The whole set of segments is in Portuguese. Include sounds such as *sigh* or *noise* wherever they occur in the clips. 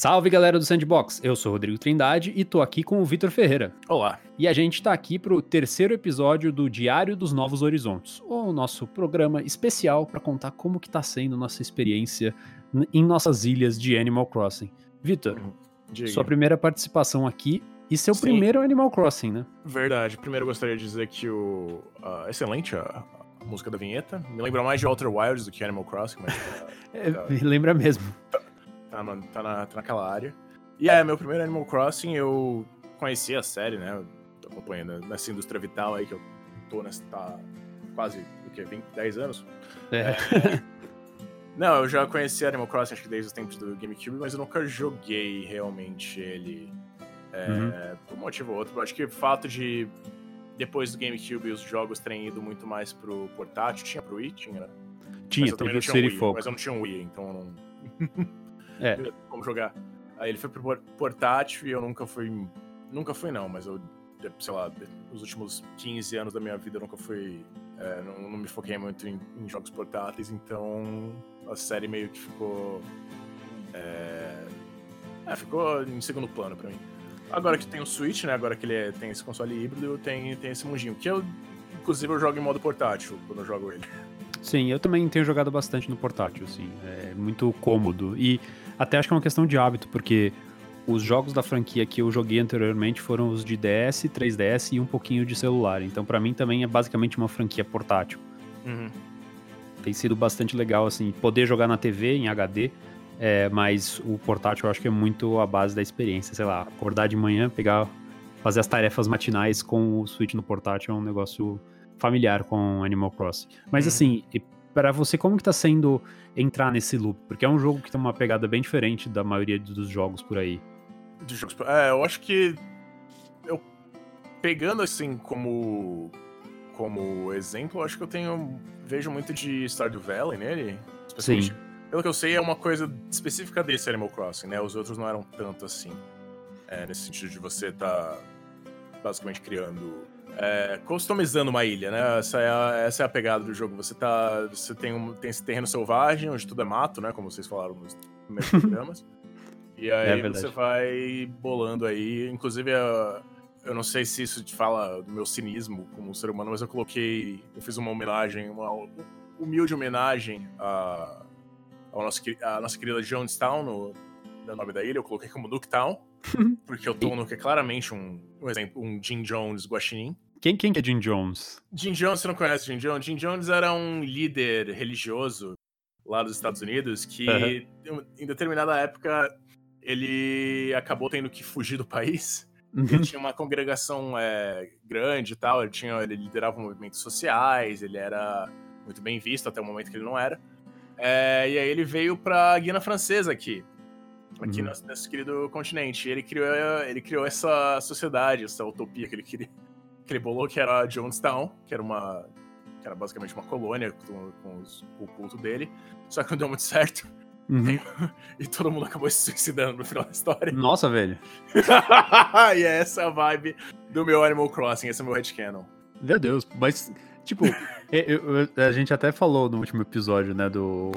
Salve galera do Sandbox, eu sou Rodrigo Trindade e tô aqui com o Vitor Ferreira. Olá. E a gente tá aqui pro terceiro episódio do Diário dos Novos Horizontes, o nosso programa especial para contar como que tá sendo nossa experiência em nossas ilhas de Animal Crossing. Vitor, uhum. sua primeira participação aqui e seu Sim. primeiro Animal Crossing, né? Verdade. Primeiro eu gostaria de dizer que o uh, excelente a, a, música da vinheta. Me lembra mais de Outer Wilds do que Animal Crossing, mas uh, *laughs* é, me lembra mesmo. Tá, no, tá, na, tá naquela área. E é, meu primeiro Animal Crossing, eu conheci a série, né? Eu tô acompanhando nessa indústria vital aí que eu tô nessa. Tá quase, o quê? 20, 10 anos? É. é. *laughs* Não, eu já conheci Animal Crossing acho que desde os tempos do GameCube, mas eu nunca joguei realmente ele é, uhum. por um motivo ou outro. Eu acho que o fato de depois do GameCube os jogos terem ido muito mais pro portátil, tinha pro Wii, tinha, né? Tinha, mas eu também não tinha Wii, Mas eu não tinha um Wii, então eu não. *laughs* é. Como jogar. Aí ele foi pro portátil e eu nunca fui. Nunca fui, não, mas eu, sei lá, nos últimos 15 anos da minha vida eu nunca fui. É, não, não, me foquei muito em, em, jogos portáteis, então a série meio que ficou. É, é, ficou em segundo plano pra mim. Agora que tem o Switch, né? Agora que ele é, tem esse console híbrido, tem, tem esse mundinho. Que eu, inclusive, eu jogo em modo portátil quando eu jogo ele. Sim, eu também tenho jogado bastante no portátil, assim. É muito cômodo. E até acho que é uma questão de hábito, porque os jogos da franquia que eu joguei anteriormente foram os de DS, 3DS e um pouquinho de celular. Então, para mim, também é basicamente uma franquia portátil. Uhum. Tem sido bastante legal, assim, poder jogar na TV em HD, é, mas o portátil eu acho que é muito a base da experiência. Sei lá, acordar de manhã, pegar, fazer as tarefas matinais com o Switch no portátil é um negócio familiar com Animal Crossing. Mas uhum. assim, para você, como que tá sendo entrar nesse loop? Porque é um jogo que tem uma pegada bem diferente da maioria dos jogos por aí. Jogos É, eu acho que. Eu. Pegando assim como. Como exemplo, eu acho que eu tenho. Vejo muito de Stardew Valley nele. Sim. Pelo que eu sei, é uma coisa específica desse Animal Crossing, né? Os outros não eram tanto assim. É, nesse sentido de você tá basicamente criando é, customizando uma ilha, né? Essa é, a, essa é a pegada do jogo. Você tá. Você tem, um, tem esse terreno selvagem, onde tudo é mato, né? Como vocês falaram nos primeiros *laughs* programas. E aí é você vai bolando aí. Inclusive, eu não sei se isso te fala do meu cinismo como ser humano, mas eu coloquei. Eu fiz uma homenagem, uma humilde homenagem a, ao nosso, a nossa querida Jonestown, no, no nome da ilha. Eu coloquei como Nuketown. *laughs* Porque o Tono é claramente um, um exemplo, um Jim Jones guaxinim. Quem, quem que é Jim Jones? Jim Jones, você não conhece Jim Jones? Jim Jones era um líder religioso lá dos Estados Unidos que, uhum. em determinada época, ele acabou tendo que fugir do país. Uhum. Ele tinha uma congregação é, grande e tal, ele, tinha, ele liderava movimentos sociais, ele era muito bem visto até o momento que ele não era. É, e aí ele veio pra Guiana Francesa aqui, aqui uhum. nesse querido continente. Ele criou, ele criou essa sociedade, essa utopia que ele queria que ele bolou, que era Jonestown, que era uma. que era basicamente uma colônia com, com, os, com o culto dele. Só que não deu muito certo. Uhum. *laughs* E, todo mundo acabou se suicidando no final da história. Nossa, velho. *laughs* e é essa a vibe do meu Animal Crossing, esse é o meu headcanon. Meu Deus, mas, tipo, *laughs* eu, eu, a gente até falou no último episódio, né, do,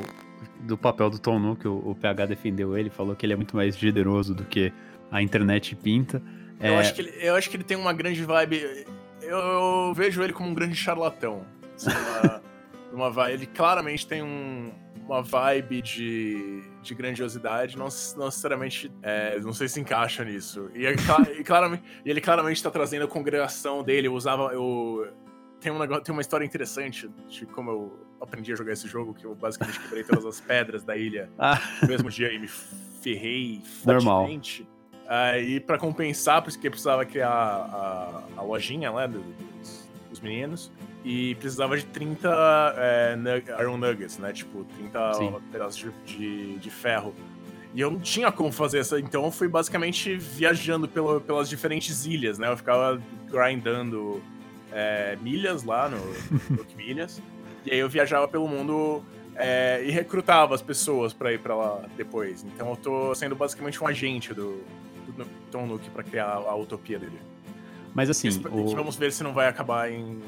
do papel do Tom Nook, o, o PH defendeu ele, falou que ele é muito mais generoso do que a internet pinta. Eu, é... acho que ele, eu acho que ele tem uma grande vibe eu, eu vejo ele como um grande charlatão. Assim, *laughs* uma, uma vibe, ele claramente tem um, uma vibe de, de grandiosidade, não, não necessariamente. É, não sei se encaixa nisso. E, é e, claramente, ele claramente está trazendo a congregação dele. Eu usava. Eu, tem, um negócio, tem uma história interessante de como eu aprendi a jogar esse jogo, que eu basicamente quebrei todas as pedras da ilha *laughs* ah. no mesmo dia e me ferrei Normal. fortemente. Aí, para compensar, porque precisava criar a, a lojinha lá né, dos, dos, meninos. E precisava de 30 é, Iron Nuggets, né? Tipo, 30 Sim. pedaços de, de, de, ferro. E eu não tinha como fazer essa, então eu fui basicamente viajando pelo, pelas diferentes ilhas, né? Eu ficava grindando é, milhas lá no, no Milhas. *laughs* E aí eu viajava pelo mundo é, e recrutava as pessoas para ir para lá depois. Então eu tô sendo basicamente um agente do, do Tom Nook para criar a utopia dele. Mas assim. o... Vamos ver se não vai acabar em.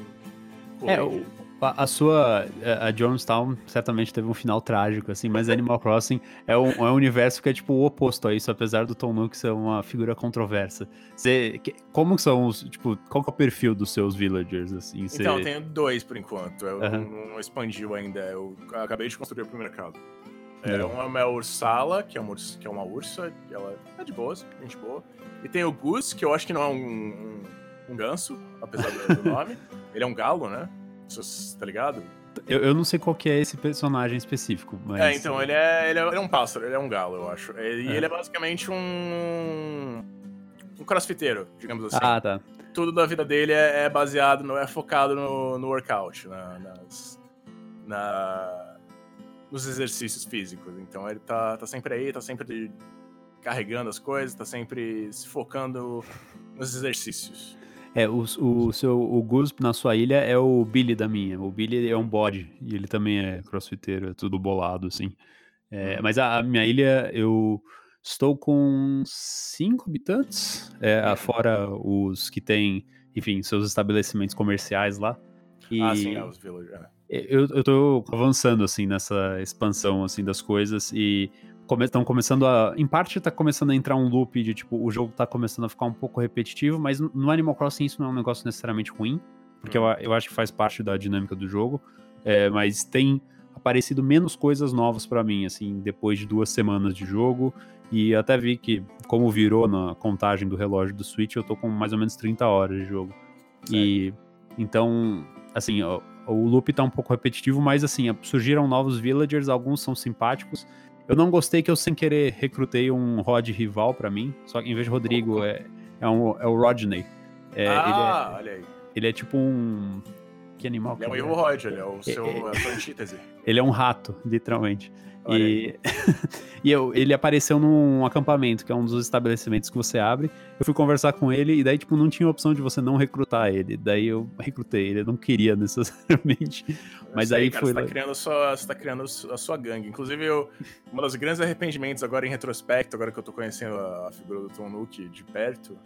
É, o, A, sua. A Jonestown certamente teve um final trágico, assim, mas Animal Crossing é um, é um universo que é tipo o oposto a isso, apesar do Tom Nook ser uma figura controversa. Você, que, como são os. Tipo, qual é o perfil dos seus villagers, assim? Você... Então, eu tenho dois por enquanto. Eu uhum. não, não expandiu ainda. Eu acabei de construir o primeiro casa. É, uma é a Ursala, que é uma, que é uma ursa, que ela é de boa, gente boa. E tem o Goose, que eu acho que não é um, um, um ganso, apesar do *laughs* nome. Ele é um galo, né? Tá ligado? Eu, eu não sei qual que é esse personagem específico, mas... É, então, ele é, ele é, ele é um pássaro, ele é um galo, eu acho. E é. ele é basicamente um... um crossfiteiro, digamos assim. Ah, tá. Tudo da vida dele é, é baseado, no, é focado no, no workout, na, nas... Na, nos exercícios físicos. Então ele tá, tá sempre aí, tá sempre carregando as coisas, tá sempre se focando nos exercícios. É, o, o seu o Gus na sua ilha é o Billy da minha. O Billy é um bode e ele também é crossfiteiro, é tudo bolado, assim. É, uhum. mas a, a, minha ilha, eu estou com cinco habitantes, é, uhum. fora os que têm, enfim, seus estabelecimentos comerciais lá. E ah, sim, é, os villagers. É. Eu, eu tô avançando, assim, nessa expansão, assim, das coisas e estão começando a. Em parte tá começando a entrar um loop de tipo, o jogo tá começando a ficar um pouco repetitivo, mas no Animal Crossing isso não é um negócio necessariamente ruim, porque eu, eu acho que faz parte da dinâmica do jogo. É, mas tem aparecido menos coisas novas para mim, assim, depois de duas semanas de jogo. E até vi que, como virou na contagem do relógio do Switch, eu tô com mais ou menos 30 horas de jogo. Certo. E então, assim, o, o loop tá um pouco repetitivo, mas assim, surgiram novos villagers, alguns são simpáticos. Eu não gostei que eu, sem querer, recrutei um Rod rival para mim. Só que em vez de Rodrigo, é, é, um, é o Rodney. É, ah, é, olha aí. Ele é tipo um. Que animal? Ele é o Rod, ele é o seu, é, a sua antítese. *laughs* Ele é um rato, literalmente. E, *laughs* e eu, ele apareceu num acampamento, que é um dos estabelecimentos que você abre. Eu fui conversar com ele e daí, tipo, não tinha opção de você não recrutar ele. Daí eu recrutei ele, eu não queria *laughs* necessariamente. Mas sei, aí cara, foi. Você tá, criando a sua, você tá criando a sua gangue. Inclusive, eu, um dos grandes arrependimentos agora em retrospecto, agora que eu tô conhecendo a, figura do Tom Nook de perto,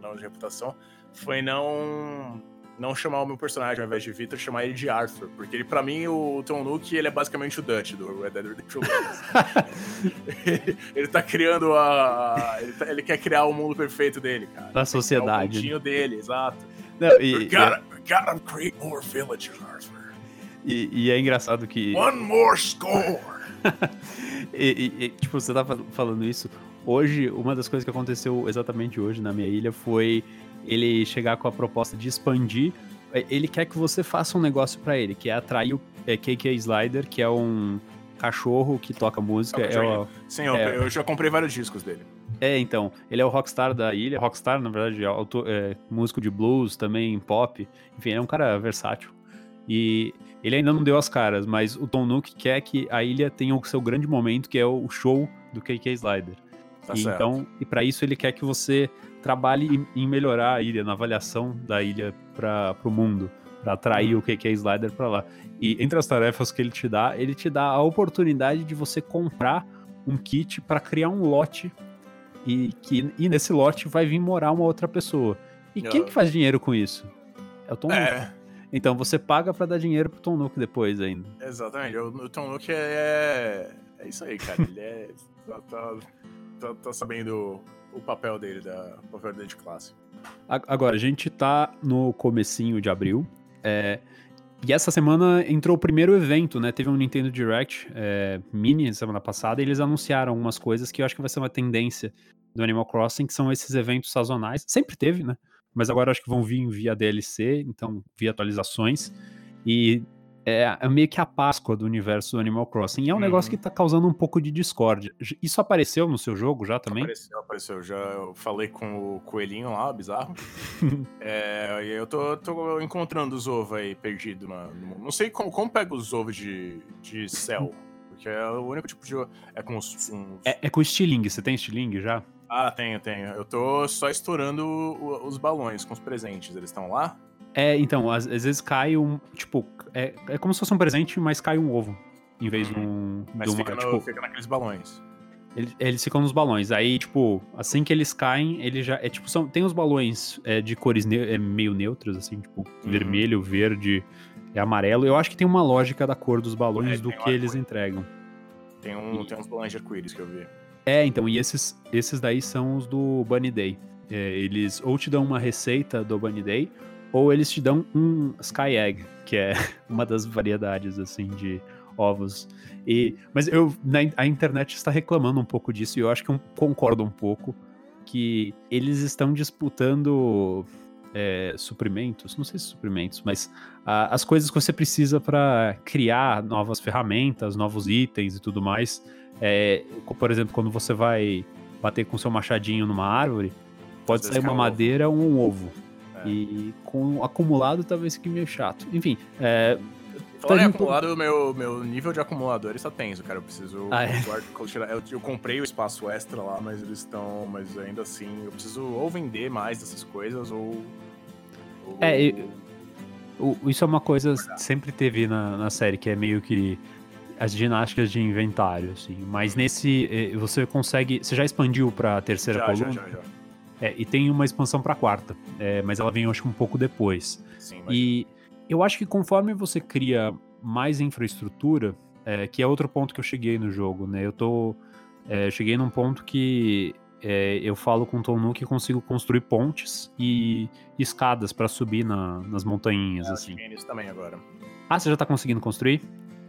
não de reputação, foi não não chamar o meu personagem ao invés de Victor, chamar ele de Arthur. Porque ele, pra mim, o Tom Nook, ele é basicamente o Dutch do Red Dead Redemption 2. *laughs* ele, tá criando a... Ele, tá, ele, quer criar o mundo perfeito dele, cara. Da sociedade. O mundinho dele, exato. Não, e, we, gotta, we gotta create more villagers, Arthur. E, e é engraçado que... One more score! *laughs* e, e, tipo, você tá falando isso... Hoje, uma das coisas que aconteceu exatamente hoje na minha ilha foi ele chegar com a proposta de expandir, é, ele quer que você faça um negócio para ele, que é atrair o é, KK Slider, que é um cachorro que toca música. É o, Sim, eu, é, eu já comprei vários discos dele. É, então, ele é o rockstar da ilha, rockstar, na verdade, é, autor, é, músico de blues, também pop, enfim, é um cara versátil. E ele ainda não deu as caras, mas o Tom Nook quer que a ilha tenha o seu grande momento, que é o show do KK Slider. Tá e então, e para isso ele quer que você trabalhe em melhorar a ilha, na avaliação da ilha para o mundo, para atrair uhum. o que é Slider para lá. E entre as tarefas que ele te dá, ele te dá a oportunidade de você comprar um kit para criar um lote e que e nesse lote vai vir morar uma outra pessoa. E quem que faz dinheiro com isso? É o Tom é. Nook. Então você paga para dar dinheiro pro Tom Nook depois ainda. Exatamente. O, o Tom Nook é, é isso aí, cara. Ele é *laughs* tá, tá, tá, tá sabendo o papel dele, da, o papel dele de classe. Agora, a gente tá no comecinho de abril. É, e essa semana entrou o primeiro evento, né? Teve um Nintendo Direct é, mini semana passada e eles anunciaram algumas coisas que eu acho que vai ser uma tendência do Animal Crossing, que são esses eventos sazonais. Sempre teve, né? Mas agora acho que vão vir via DLC, então via atualizações. E é, é, meio que a Páscoa do universo do Animal Crossing. E é um uhum. negócio que tá causando um pouco de discórdia. Isso apareceu no seu jogo já também? Apareceu, apareceu. Já eu falei com o coelhinho lá, bizarro. *laughs* é, e eu tô, tô, encontrando os ovos aí perdidos. no, não sei como, como pega os ovos de, de céu. Porque é o único tipo de. É com os. uns... É, é com estilingue. Você tem estilingue já? Ah, tenho, tenho. Eu tô só estourando os balões com os presentes. Eles estão lá? É, então, às, às, vezes cai um. Tipo, é, é como se fosse um presente, mas cai um ovo. Em vez de um. Mas de uma, fica, no, tipo, fica naqueles balões. Eles, eles ficam nos balões. Aí, tipo, assim que eles caem, ele já. É tipo, são, tem os balões é, de cores ne é, meio neutras, assim, tipo, uhum. vermelho, verde, é amarelo. Eu acho que tem uma lógica da cor dos balões é, do que eles entregam. Tem, um, e... tem uns balões de arco-íris que eu vi. É, então, e esses, esses daí são os do Bunny Day. É, eles ou te dão uma receita do Bunny Day, ou eles te dão um Sky Egg, que é *laughs* uma das variedades, assim, de ovos. E, mas eu, na, a internet está reclamando um pouco disso, e eu acho que eu concordo um pouco, que eles estão disputando é, suprimentos, não sei se suprimentos, mas a, as coisas que você precisa para criar novas ferramentas, novos itens e tudo mais. É, por exemplo, quando você vai bater com seu machadinho numa árvore, pode sair uma madeira ou um ovo. É. E com acumulado talvez fique meio chato. Enfim, é, Falando em acumulado, meu, meu nível de acumulador está tenso, cara. Eu preciso. Ah, é? eu, eu, comprei o espaço extra lá, mas eles estão. Mas ainda assim, eu preciso ou vender mais dessas coisas ou. ou é, eu, isso é uma coisa que sempre teve na, na série, que é meio que as ginásticas de inventário, assim. Mas nesse, eh, você consegue. Você já expandiu pra terceira já, coluna? Já, já, já. É, e tem uma expansão pra quarta, é, mas ela vem, eu acho que um pouco depois. Sim, e eu acho que conforme você cria mais infraestrutura, é, que é outro ponto que eu cheguei no jogo, né? Eu tô. É, cheguei num ponto que é, eu falo com o Tom que consigo construir pontes e escadas para subir na, nas montanhas, é, assim. isso também agora. Ah, você já tá conseguindo construir?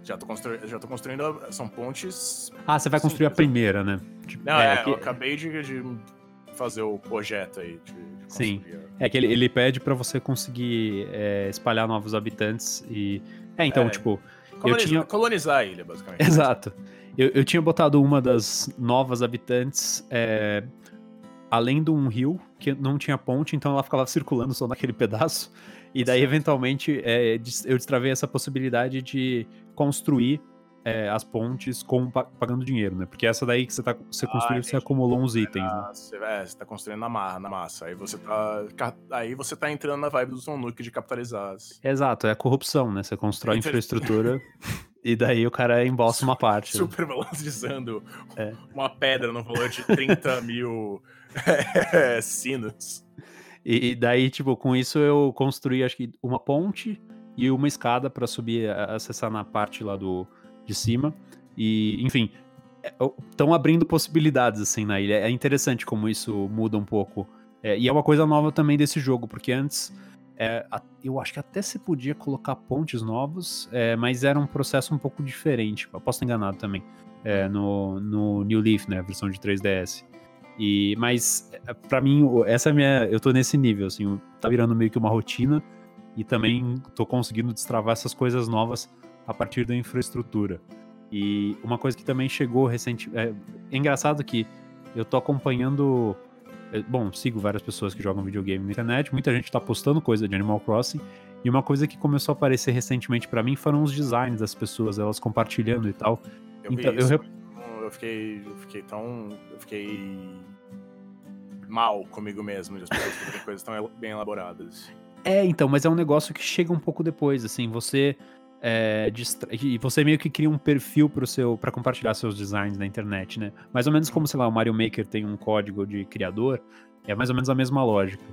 Já tô, constru... já tô construindo. São pontes. Ah, você vai construir a primeira, né? Tipo, Não, é, é que... eu acabei de, de, fazer o projeto aí. De, de Sim. É que ele, ele pede para você conseguir é, espalhar novos habitantes e. É, então, é, tipo. Colonizar, eu tinha... colonizar a ilha, basicamente. Exato. Eu, eu tinha botado uma das novas habitantes é, além de um rio que não tinha ponte, então ela ficava circulando só naquele *laughs* pedaço. E daí, certo. eventualmente, é, eu destravei essa possibilidade de construir é, as pontes com, pagando dinheiro, né? Porque essa daí que você, tá, você ah, construiu, você acumulou uns itens, né? Você, é, você tá construindo na, mar, na massa. Aí você tá. Aí você tá entrando na vibe do Zonuke de capitalizar. Exato, é a corrupção, né? Você constrói infraestrutura. *laughs* E daí o cara embolsa uma parte. Né? Super valorizando é. uma pedra no valor de 30 *laughs* mil sinos. E, daí, tipo, com isso eu construí, acho que, uma ponte e uma escada para subir, acessar na parte lá do, de cima. E, enfim, estão é, abrindo possibilidades, assim, na ilha. É interessante como isso muda um pouco. É, e é uma coisa nova também desse jogo, porque antes é, eu acho que até se podia colocar pontes novos, é, mas era um processo um pouco diferente. Eu posso estar enganado também. É, no, no New Leaf, né, versão de 3DS. E, mas, é, para mim, essa minha. Eu tô nesse nível, assim, tá virando meio que uma rotina e também tô conseguindo destravar essas coisas novas a partir da infraestrutura. E uma coisa que também chegou recente. É, é engraçado que eu tô acompanhando. É, bom, sigo várias pessoas que jogam videogame na internet, muita gente tá postando coisa de Animal Crossing. E uma coisa que começou a aparecer recentemente para mim foram os designs das pessoas, elas compartilhando e tal. Eu então, eu, eu fiquei, eu fiquei tão. Eu fiquei mal comigo mesmo as pessoas fazerem coisas tão bem elaboradas. É, então, mas é um negócio que chega um pouco depois, assim, você. É, e você meio que cria um perfil pro seu para compartilhar seus designs na internet, né? Mais ou menos como, sei lá, o Mario Maker tem um código de criador, é mais ou menos a mesma lógica.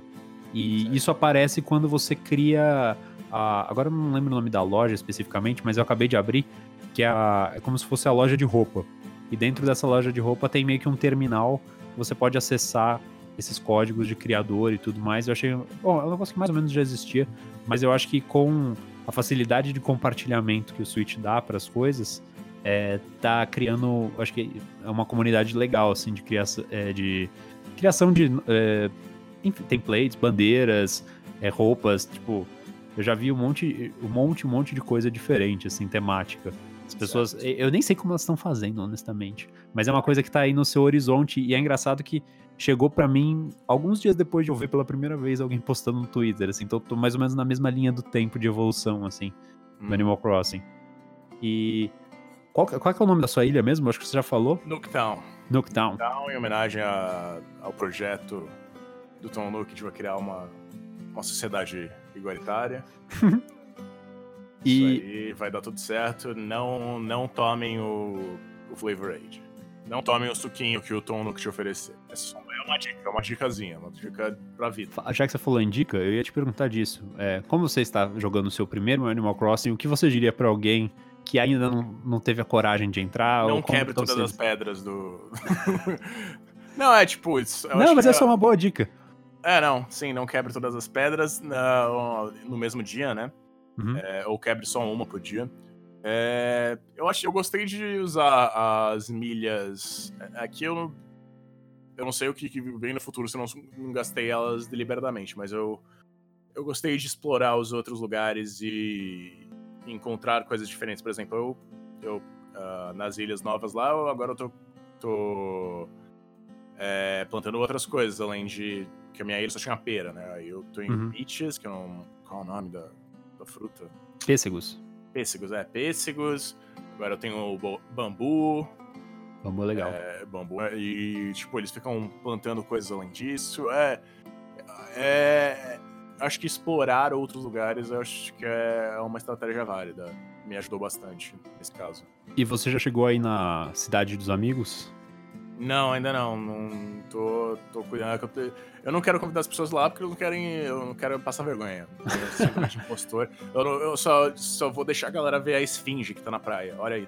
E certo. isso aparece quando você cria a, agora eu não lembro o nome da loja especificamente, mas eu acabei de abrir, que é, a, é como se fosse a loja de roupa. E dentro dessa loja de roupa tem meio que um terminal você pode acessar esses códigos de criador e tudo mais. Eu achei. Bom, é um negócio que mais ou menos já existia, mas eu acho que com a facilidade de compartilhamento que o Switch dá para as coisas, é, tá criando. Acho que é uma comunidade legal, assim, de criação, é, de, criação de é, templates, bandeiras, é, roupas. Tipo, eu já vi um monte, um monte, um monte de coisa diferente, assim, temática. As pessoas. Certo. Eu nem sei como elas estão fazendo, honestamente. Mas é uma coisa que tá aí no seu horizonte. E é engraçado que chegou para mim alguns dias depois de eu ver pela primeira vez alguém postando no Twitter, assim. Então eu tô mais ou menos na mesma linha do tempo de evolução, assim, hum. do Animal Crossing. E. Qual, qual é, é o nome da sua ilha mesmo? Acho que você já falou. Nooktown. Nooktown. Nooktown, em homenagem a, ao projeto do Tom Nook de criar uma, uma sociedade igualitária. *laughs* E... Isso aí vai dar tudo certo. Não, não tomem o, o Flavor Aid. Não tomem o suquinho que o Tom Nook te oferecer. É, só, uma dica, uma dicasinha, uma dica pra vida. Já que você falou em dica, eu ia te perguntar disso. É, como você está jogando o seu primeiro Animal Crossing, o que você diria para alguém que ainda não, não teve a coragem de entrar? Não quebre todas as pedras do. *laughs* não, é tipo isso. Não, mas essa é... é uma boa dica. É, não, sim, não quebre todas as pedras no, no mesmo dia, né? Uhum. É, ou quebre só uma por dia. É, eu acho eu gostei de usar as milhas. Aqui eu eu não sei o que, que vem no futuro se eu não, não gastei elas deliberadamente, mas eu, eu gostei de explorar os outros lugares e encontrar coisas diferentes. Por exemplo, eu, eu uh, nas ilhas novas lá, eu, agora eu tô, tô é, plantando outras coisas, além de que a minha ilha só tinha pera, né? Aí eu tô em uhum. peaches, que eu não. Qual é o nome da, da fruta? Pêssegos. Pêssegos, é, pêssegos. Agora eu tenho o bambu, Bambu é legal. É, bambu. É, e, tipo, eles ficam plantando coisas além disso. É. É. Acho que explorar outros lugares, acho que é uma estratégia válida. Me ajudou bastante nesse caso. E você já chegou aí na Cidade dos Amigos? Não, ainda não. Não tô, tô cuidando. Eu não quero convidar as pessoas lá porque eu não quero, eu não quero passar vergonha. Eu de impostor. Eu, eu, só, só vou deixar a galera ver a esfinge que tá na praia. Olha aí.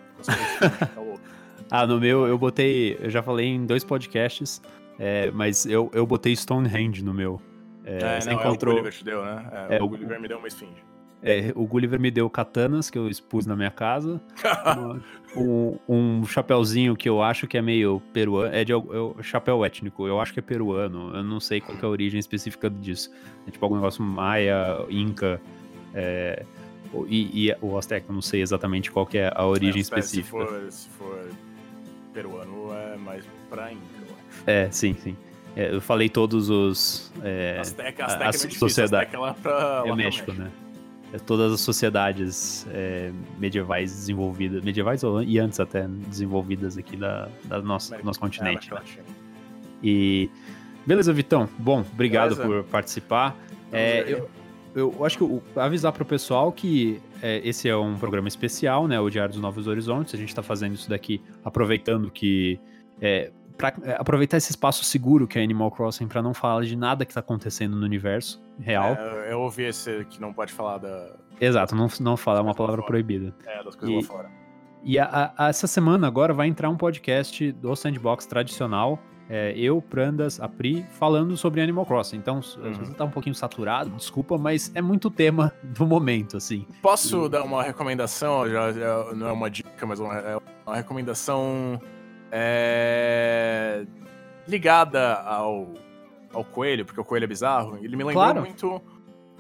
Tá louco. Ah, no meu eu botei. Eu já falei em dois podcasts, é, mas eu, eu botei Stonehenge no meu. É, é você não, encontrou... é o Gulliver te deu, né? É, é o, o Gulliver me deu uma esfinge. É, o Gulliver me deu katanas que eu expus na minha casa. *laughs* um, um chapéuzinho que eu acho que é meio peruano. É de é chapéu étnico, eu acho que é peruano. Eu não sei qual é a origem específica disso. É tipo algum negócio maia, inca. É, e, e o Azteca, não sei exatamente qual é a origem é, específica. Se for, se for peruano é mais pra Inca, eu acho. É, sim, sim. É, eu falei todos os. É, Azteca, Azteca é sociedades. é lá pra, é lá México, México, né? É todas as sociedades é, medievais desenvolvidas, medievais e antes até desenvolvidas aqui da, da nossa, do nosso continente. É, e beleza, Vitão. Bom, obrigado beleza. por participar. É, eu, eu acho que eu, avisar para o pessoal que é, esse é um programa especial, né? O Diário dos Novos Horizontes. A gente está fazendo isso daqui aproveitando que. É, para é, aproveitar esse espaço seguro que é Animal Crossing para não falar de nada que está acontecendo no universo real. É, eu ouvi esse que não pode falar da. Exato, não, não falar, é uma palavra proibida. É, das coisas e, lá fora. E a, a, essa semana agora vai entrar um podcast do Sandbox tradicional é, eu, Prandas, a Pri, falando sobre Animal Crossing. Então, uhum. você tá um pouquinho saturado, desculpa, mas é muito tema *laughs* do momento, assim. Posso e... dar uma recomendação? Já, já, não é uma dica, mas uma, é uma recomendação é, ligada ao, ao coelho, porque o coelho é bizarro. Ele me lembrou claro. muito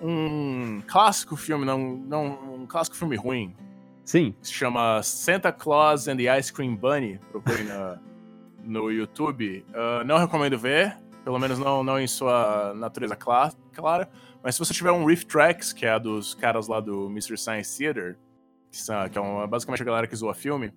um clássico filme, não, não um clássico filme ruim. Sim. Se chama Santa Claus and the Ice Cream Bunny. Procure na no YouTube. Uh, não recomendo ver, pelo menos não, não em sua natureza clara, clara. Mas se você tiver um Riff Tracks, que é a dos caras lá do Mystery Science Theater, que, são, que é uma, basicamente a galera que zoa filme,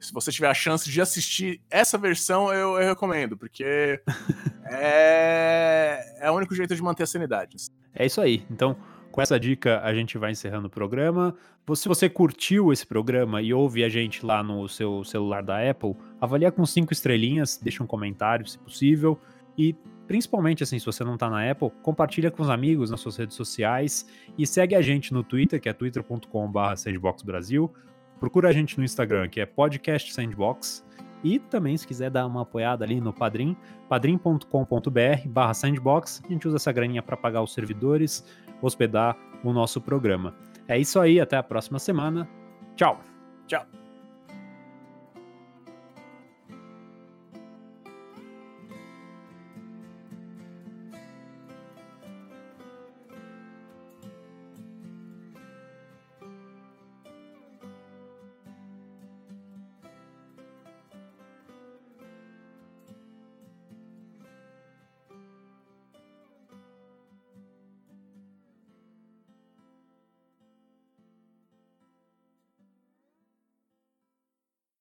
se você tiver a chance de assistir essa versão, eu, eu recomendo, porque *laughs* é, é o único jeito de manter a sanidade. É isso aí. Então, com essa dica, a gente vai encerrando o programa. Se você curtiu esse programa e ouve a gente lá no seu celular da Apple, avalia com cinco estrelinhas, deixa um comentário, se possível. E principalmente, assim, se você não tá na Apple, compartilha com os amigos nas suas redes sociais e segue a gente no Twitter, que é twitter.com.br sandboxbrasil. Procura a gente no Instagram, que é podcast sandbox. E também, se quiser dar uma apoiada ali no Padrim, padrim.com.br barra sandbox, a gente usa essa graninha para pagar os servidores, hospedar o nosso programa. É isso aí, até a próxima semana. Tchau. Tchau.